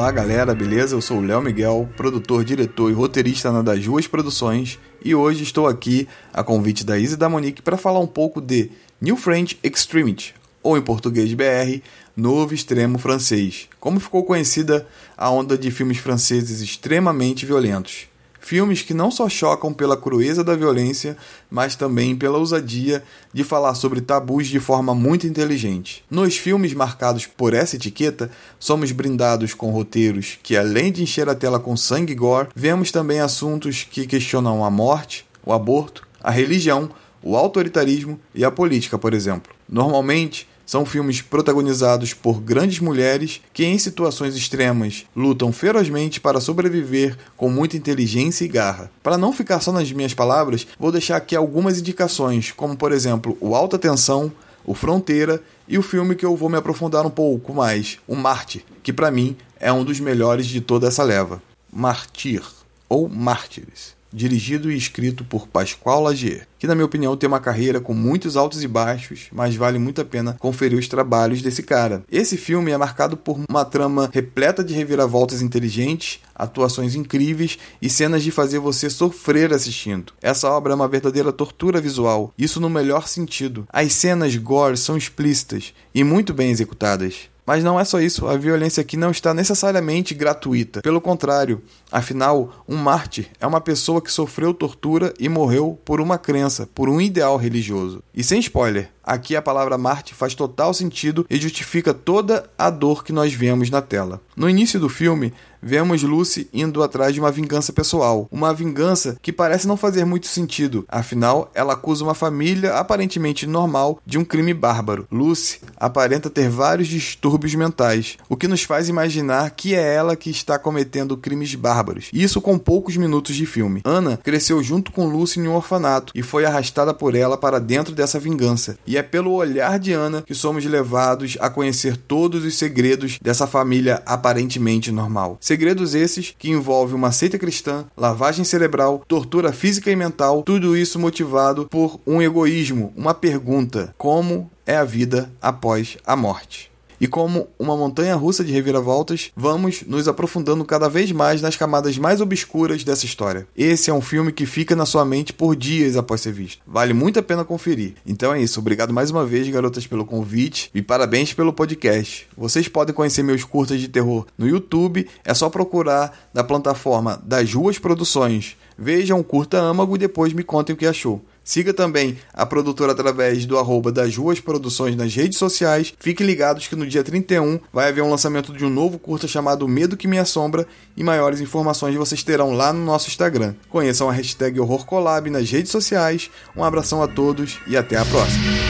Olá galera, beleza? Eu sou o Léo Miguel, produtor, diretor e roteirista na Das Ruas Produções e hoje estou aqui a convite da Isa e da Monique para falar um pouco de New French Extremity, ou em português BR, Novo Extremo Francês, como ficou conhecida a onda de filmes franceses extremamente violentos. Filmes que não só chocam pela crueza da violência, mas também pela ousadia de falar sobre tabus de forma muito inteligente. Nos filmes marcados por essa etiqueta, somos brindados com roteiros que, além de encher a tela com sangue e gore, vemos também assuntos que questionam a morte, o aborto, a religião, o autoritarismo e a política, por exemplo. Normalmente, são filmes protagonizados por grandes mulheres que, em situações extremas, lutam ferozmente para sobreviver com muita inteligência e garra. Para não ficar só nas minhas palavras, vou deixar aqui algumas indicações, como por exemplo o Alta Tensão, o Fronteira e o filme que eu vou me aprofundar um pouco mais, o Marte, que para mim é um dos melhores de toda essa leva. Martyr ou Mártires dirigido e escrito por Pasquale Lagier, que na minha opinião tem uma carreira com muitos altos e baixos, mas vale muito a pena conferir os trabalhos desse cara. Esse filme é marcado por uma trama repleta de reviravoltas inteligentes, atuações incríveis e cenas de fazer você sofrer assistindo. Essa obra é uma verdadeira tortura visual, isso no melhor sentido. As cenas gore são explícitas e muito bem executadas. Mas não é só isso, a violência aqui não está necessariamente gratuita. Pelo contrário, afinal, um mártir é uma pessoa que sofreu tortura e morreu por uma crença, por um ideal religioso. E sem spoiler, aqui a palavra Marte faz total sentido e justifica toda a dor que nós vemos na tela. No início do filme, vemos Lucy indo atrás de uma vingança pessoal, uma vingança que parece não fazer muito sentido, afinal, ela acusa uma família aparentemente normal de um crime bárbaro. Lucy aparenta ter vários distúrbios mentais, o que nos faz imaginar que é ela que está cometendo crimes bárbaros, isso com poucos minutos de filme. Ana cresceu junto com Lucy em um orfanato e foi arrastada por ela para dentro dessa vingança, e é pelo olhar de Ana que somos levados a conhecer todos os segredos dessa família aparentemente normal. Segredos esses que envolvem uma seita cristã, lavagem cerebral, tortura física e mental, tudo isso motivado por um egoísmo, uma pergunta: como é a vida após a morte? E como uma montanha russa de reviravoltas, vamos nos aprofundando cada vez mais nas camadas mais obscuras dessa história. Esse é um filme que fica na sua mente por dias após ser visto. Vale muito a pena conferir. Então é isso. Obrigado mais uma vez, garotas, pelo convite e parabéns pelo podcast. Vocês podem conhecer meus curtas de terror no YouTube. É só procurar na plataforma das Ruas Produções. Vejam, curta âmago e depois me contem o que achou. Siga também a produtora através do arroba das Ruas Produções nas redes sociais. Fiquem ligados que no dia 31 vai haver um lançamento de um novo curta chamado Medo que Me Assombra e maiores informações vocês terão lá no nosso Instagram. Conheçam a hashtag Horror Collab nas redes sociais. Um abração a todos e até a próxima.